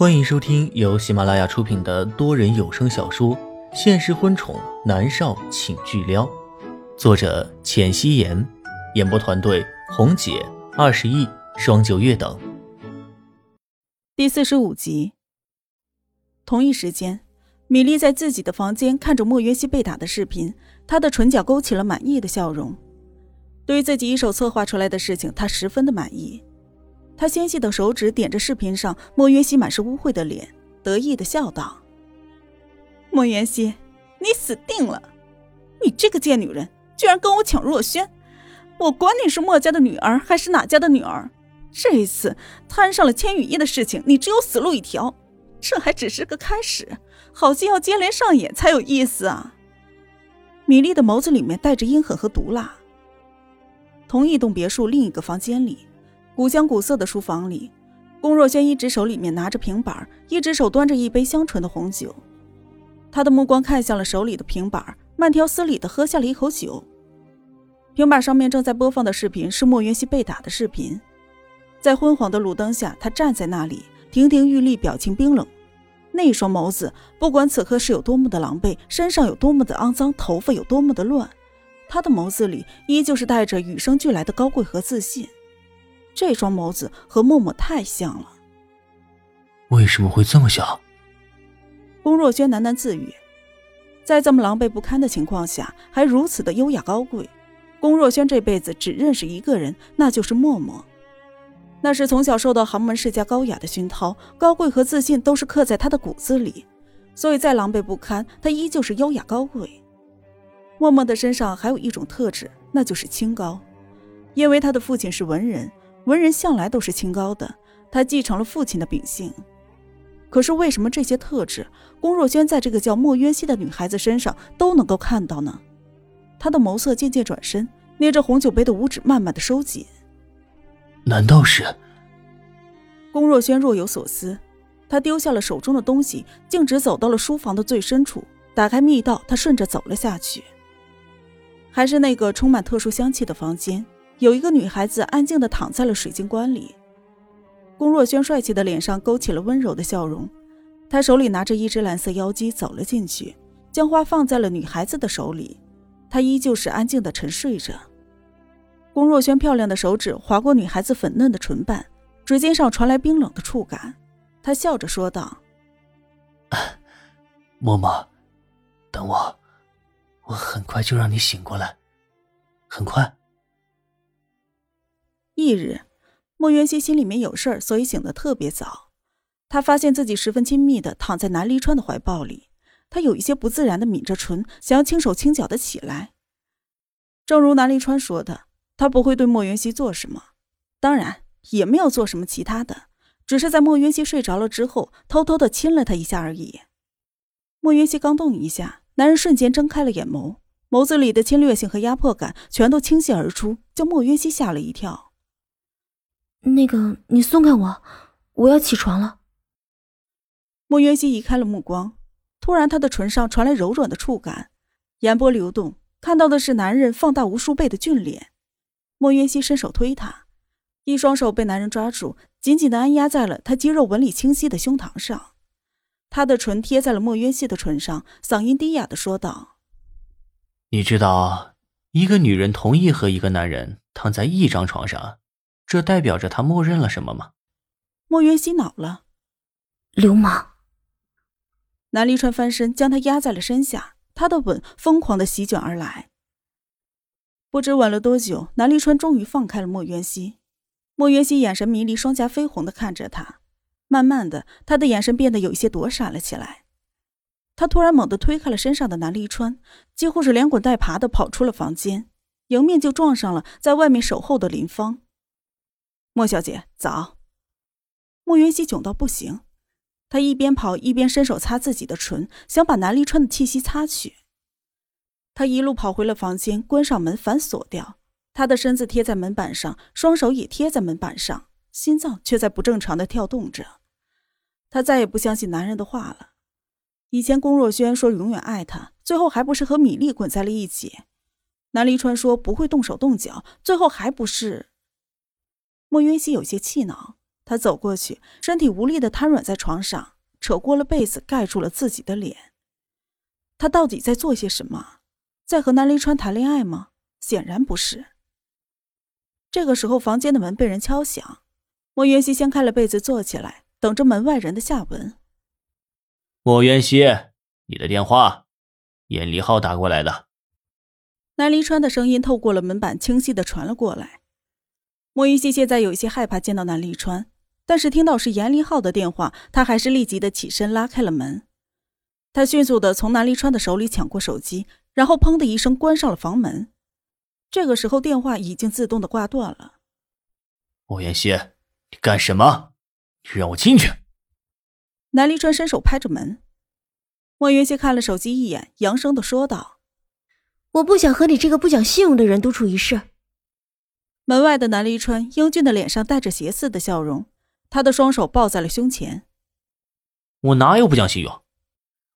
欢迎收听由喜马拉雅出品的多人有声小说《现实婚宠男少请巨撩》，作者：浅汐颜，演播团队：红姐、二十亿、双九月等。第四十五集。同一时间，米莉在自己的房间看着莫约西被打的视频，她的唇角勾起了满意的笑容。对于自己一手策划出来的事情，她十分的满意。他纤细的手指点着视频上莫渊熙满是污秽的脸，得意的笑道：“莫渊熙，你死定了！你这个贱女人，居然跟我抢若轩！我管你是莫家的女儿还是哪家的女儿，这一次摊上了千羽翼的事情，你只有死路一条。这还只是个开始，好戏要接连上演才有意思啊！”米粒的眸子里面带着阴狠和毒辣。同一栋别墅另一个房间里。古香古色的书房里，龚若轩一只手里面拿着平板，一只手端着一杯香醇的红酒。他的目光看向了手里的平板，慢条斯理地喝下了一口酒。平板上面正在播放的视频是莫云熙被打的视频，在昏黄的路灯下，他站在那里，亭亭玉立，表情冰冷。那一双眸子，不管此刻是有多么的狼狈，身上有多么的肮脏，头发有多么的乱，他的眸子里依旧是带着与生俱来的高贵和自信。这双眸子和默默太像了。为什么会这么像？龚若轩喃喃自语，在这么狼狈不堪的情况下，还如此的优雅高贵。龚若轩这辈子只认识一个人，那就是默默。那是从小受到豪门世家高雅的熏陶，高贵和自信都是刻在他的骨子里，所以再狼狈不堪，他依旧是优雅高贵。默默的身上还有一种特质，那就是清高，因为他的父亲是文人。文人向来都是清高的，他继承了父亲的秉性。可是为什么这些特质，龚若轩在这个叫莫渊熙的女孩子身上都能够看到呢？他的眸色渐渐转身，捏着红酒杯的五指慢慢的收紧。难道是？龚若轩若有所思，他丢下了手中的东西，径直走到了书房的最深处，打开密道，他顺着走了下去。还是那个充满特殊香气的房间。有一个女孩子安静地躺在了水晶棺里，龚若轩帅气的脸上勾起了温柔的笑容，他手里拿着一只蓝色妖姬走了进去，将花放在了女孩子的手里，她依旧是安静地沉睡着。龚若轩漂亮的手指划过女孩子粉嫩的唇瓣，指尖上传来冰冷的触感，他笑着说道：“默默，等我，我很快就让你醒过来，很快。”翌日，莫元熙心里面有事儿，所以醒得特别早。他发现自己十分亲密的躺在南离川的怀抱里，他有一些不自然的抿着唇，想要轻手轻脚的起来。正如南离川说的，他不会对莫元熙做什么，当然也没有做什么其他的，只是在莫元熙睡着了之后，偷偷的亲了他一下而已。莫元熙刚动一下，男人瞬间睁开了眼眸，眸子里的侵略性和压迫感全都倾泻而出，将莫元熙吓了一跳。那个，你松开我，我要起床了。莫渊熙移开了目光，突然，他的唇上传来柔软的触感，眼波流动，看到的是男人放大无数倍的俊脸。莫渊熙伸手推他，一双手被男人抓住，紧紧的按压在了他肌肉纹理清晰的胸膛上。他的唇贴在了莫渊熙的唇上，嗓音低哑的说道：“你知道，一个女人同意和一个男人躺在一张床上。”这代表着他默认了什么吗？莫云熙恼了，流氓！南离川翻身将他压在了身下，他的吻疯狂的席卷而来。不知吻了多久，南离川终于放开了莫渊熙。莫渊熙眼神迷离，双颊绯红的看着他。慢慢的，他的眼神变得有一些躲闪了起来。他突然猛地推开了身上的南离川，几乎是连滚带爬的跑出了房间，迎面就撞上了在外面守候的林芳。莫小姐早。莫云熙窘到不行，他一边跑一边伸手擦自己的唇，想把南离川的气息擦去。他一路跑回了房间，关上门，反锁掉。他的身子贴在门板上，双手也贴在门板上，心脏却在不正常的跳动着。他再也不相信男人的话了。以前龚若轩说永远爱他，最后还不是和米粒滚在了一起？南离川说不会动手动脚，最后还不是？莫云熙有些气恼，他他走过去，身体无力的瘫软在床上，扯过了被子盖住了自己的脸。他到底在做些什么？在和南离川谈恋爱吗？显然不是。这个时候，房间的门被人敲响，莫云熙掀开了被子坐起来，等着门外人的下文。莫元熙，你的电话，严离浩打过来的。南离川的声音透过了门板清晰的传了过来。莫云熙现在有一些害怕见到南立川，但是听到是严林浩的电话，他还是立即的起身拉开了门。他迅速的从南立川的手里抢过手机，然后砰的一声关上了房门。这个时候，电话已经自动的挂断了。莫元熙，你干什么？你让我进去！南立川伸手拍着门。莫云熙看了手机一眼，扬声的说道：“我不想和你这个不讲信用的人独处一室。”门外的南离川英俊的脸上带着邪似的笑容，他的双手抱在了胸前。我哪有不讲信用？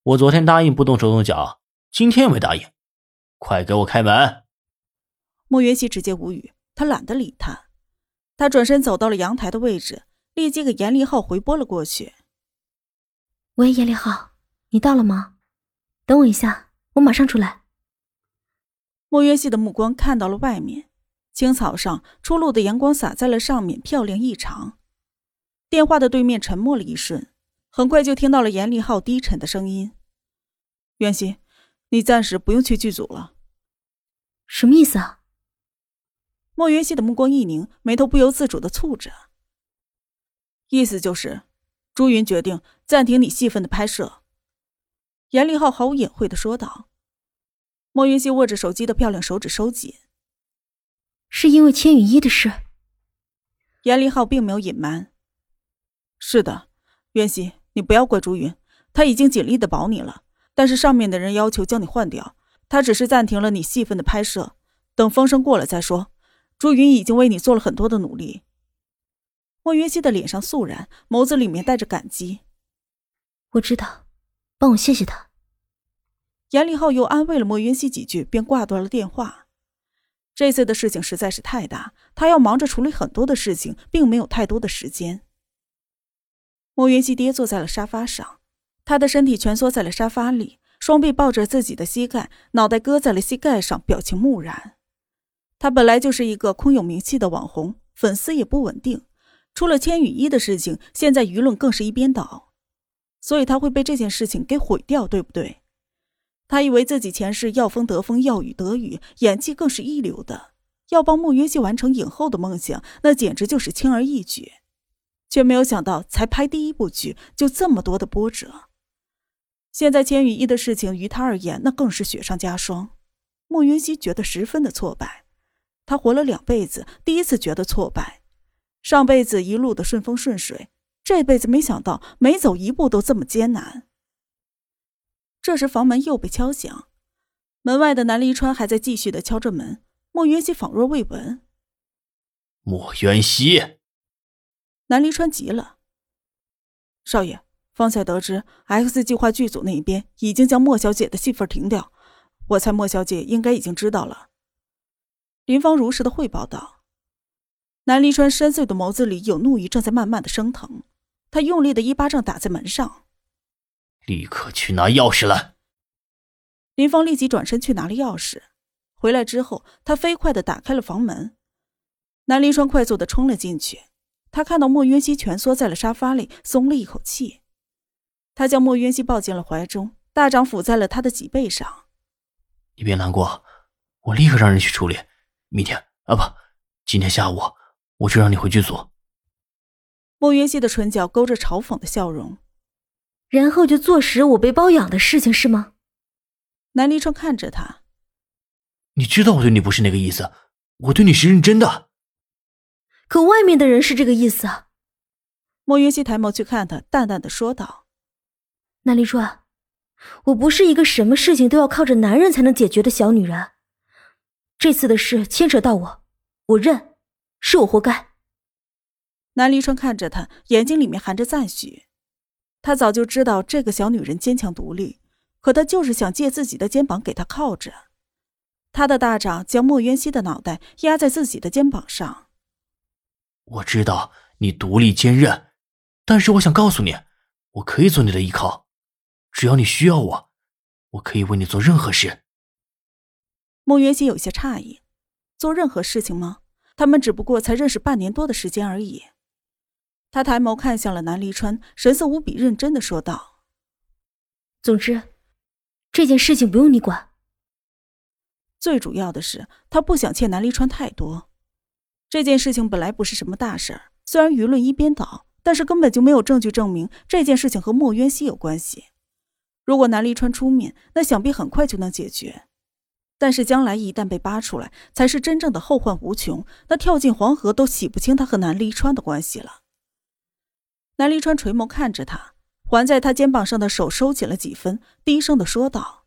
我昨天答应不动手动脚，今天也没答应。快给我开门！莫元熙直接无语，他懒得理他。他转身走到了阳台的位置，立即给严立浩回拨了过去。喂，严立浩，你到了吗？等我一下，我马上出来。莫元熙的目光看到了外面，青草上初露的阳光洒在了上面，漂亮异常。电话的对面沉默了一瞬，很快就听到了严立浩低沉的声音：“袁熙，你暂时不用去剧组了。”什么意思啊？莫云熙的目光一凝，眉头不由自主的蹙着。意思就是，朱云决定暂停你戏份的拍摄。严立浩毫无隐晦的说道。莫云熙握着手机的漂亮手指收紧。是因为千羽衣的事。严立浩并没有隐瞒。是的，袁熙，你不要怪朱云，他已经尽力的保你了，但是上面的人要求将你换掉，他只是暂停了你戏份的拍摄，等风声过了再说。朱云已经为你做了很多的努力。莫云熙的脸上肃然，眸子里面带着感激。我知道，帮我谢谢他。严立浩又安慰了莫云熙几句，便挂断了电话。这次的事情实在是太大，他要忙着处理很多的事情，并没有太多的时间。莫云熙跌坐在了沙发上，他的身体蜷缩在了沙发里，双臂抱着自己的膝盖，脑袋搁在了膝盖上，表情木然。他本来就是一个空有名气的网红，粉丝也不稳定。出了千羽一的事情，现在舆论更是一边倒，所以他会被这件事情给毁掉，对不对？他以为自己前世要风得风，要雨得雨，演技更是一流的，要帮莫云熙完成影后的梦想，那简直就是轻而易举。却没有想到，才拍第一部剧就这么多的波折。现在千羽一的事情于他而言，那更是雪上加霜。莫云熙觉得十分的挫败。他活了两辈子，第一次觉得挫败。上辈子一路的顺风顺水，这辈子没想到每走一步都这么艰难。这时房门又被敲响，门外的南离川还在继续的敲着门。莫元熙仿若未闻。莫元熙，南离川急了。少爷，方才得知 X 计划剧组那一边已经将莫小姐的戏份停掉，我猜莫小姐应该已经知道了。林芳如实的汇报道：“南离川深邃的眸子里有怒意，正在慢慢的升腾。他用力的一巴掌打在门上，立刻去拿钥匙来。”林芳立即转身去拿了钥匙，回来之后，他飞快的打开了房门。南离川快速的冲了进去，他看到莫渊熙蜷缩在了沙发里，松了一口气。他将莫渊熙抱进了怀中，大掌抚在了他的脊背上。“你别难过，我立刻让人去处理。”明天啊，不，今天下午我就让你回剧组。莫云熙的唇角勾着嘲讽的笑容，然后就坐实我被包养的事情是吗？南离川看着他，你知道我对你不是那个意思，我对你是认真的。可外面的人是这个意思啊。莫云熙抬眸去看他，淡淡的说道：“南离川，我不是一个什么事情都要靠着男人才能解决的小女人。”这次的事牵扯到我，我认，是我活该。南离川看着他，眼睛里面含着赞许。他早就知道这个小女人坚强独立，可他就是想借自己的肩膀给她靠着。他的大掌将莫渊熙的脑袋压在自己的肩膀上。我知道你独立坚韧，但是我想告诉你，我可以做你的依靠，只要你需要我，我可以为你做任何事。莫渊熙有些诧异，做任何事情吗？他们只不过才认识半年多的时间而已。他抬眸看向了南离川，神色无比认真的说道：“总之，这件事情不用你管。最主要的是，他不想欠南离川太多。这件事情本来不是什么大事儿，虽然舆论一边倒，但是根本就没有证据证明这件事情和莫渊熙有关系。如果南离川出面，那想必很快就能解决。”但是将来一旦被扒出来，才是真正的后患无穷。那跳进黄河都洗不清他和南离川的关系了。南离川垂眸看着他，环在他肩膀上的手收紧了几分，低声的说道：“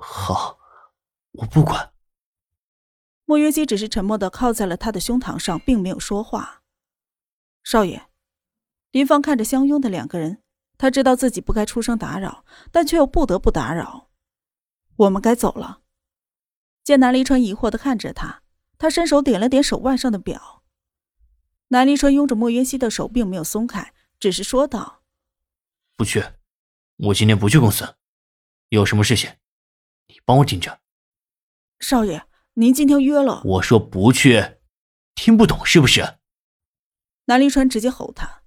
好，我不管。”莫约西只是沉默的靠在了他的胸膛上，并没有说话。少爷，林芳看着相拥的两个人，他知道自己不该出声打扰，但却又不得不打扰。我们该走了。见南离川疑惑的看着他，他伸手点了点手腕上的表。南离川拥着莫云熙的手并没有松开，只是说道：“不去，我今天不去公司，有什么事情，你帮我盯着。”少爷，您今天约了。我说不去，听不懂是不是？南离川直接吼他。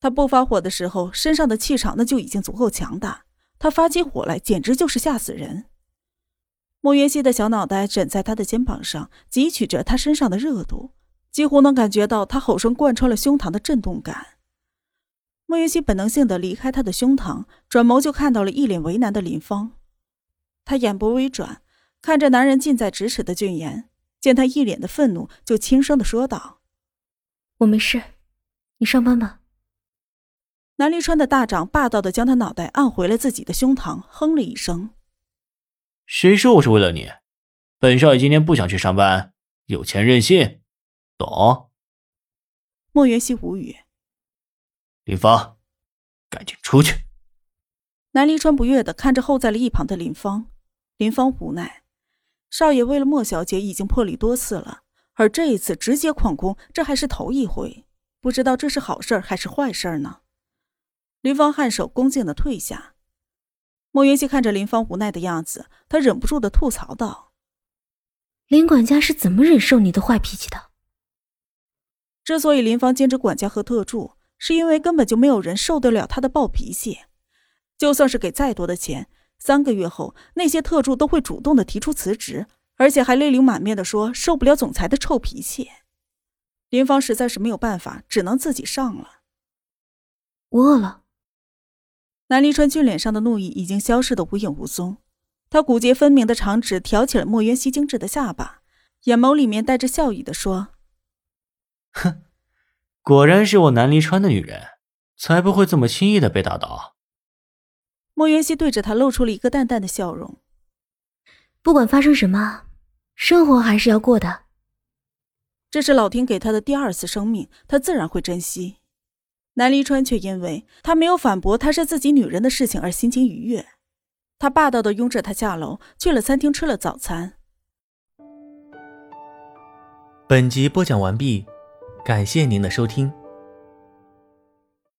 他不发火的时候，身上的气场那就已经足够强大。他发起火来，简直就是吓死人。莫云熙的小脑袋枕在他的肩膀上，汲取着他身上的热度，几乎能感觉到他吼声贯穿了胸膛的震动感。莫云熙本能性的离开他的胸膛，转眸就看到了一脸为难的林芳。他眼波微转，看着男人近在咫尺的俊颜，见他一脸的愤怒，就轻声的说道：“我没事，你上班吧。”南离川的大掌霸道的将他脑袋按回了自己的胸膛，哼了一声。谁说我是为了你？本少爷今天不想去上班，有钱任性，懂？莫元熙无语。林芳，赶紧出去！南离川不悦的看着候在了一旁的林芳。林芳无奈，少爷为了莫小姐已经破例多次了，而这一次直接旷工，这还是头一回，不知道这是好事还是坏事呢？林芳颔首，恭敬的退下。莫云熙看着林芳无奈的样子，他忍不住的吐槽道：“林管家是怎么忍受你的坏脾气的？”之所以林芳兼职管家和特助，是因为根本就没有人受得了他的暴脾气。就算是给再多的钱，三个月后那些特助都会主动的提出辞职，而且还泪流满面的说受不了总裁的臭脾气。林芳实在是没有办法，只能自己上了。我饿了。南离川俊脸上的怒意已经消失的无影无踪，他骨节分明的长指挑起了莫渊熙精致的下巴，眼眸里面带着笑意的说：“哼，果然是我南离川的女人，才不会这么轻易的被打倒。”莫云熙对着他露出了一个淡淡的笑容。不管发生什么，生活还是要过的。这是老天给他的第二次生命，他自然会珍惜。南离川却因为他没有反驳她是自己女人的事情而心情愉悦，他霸道的拥着她下楼，去了餐厅吃了早餐。本集播讲完毕，感谢您的收听。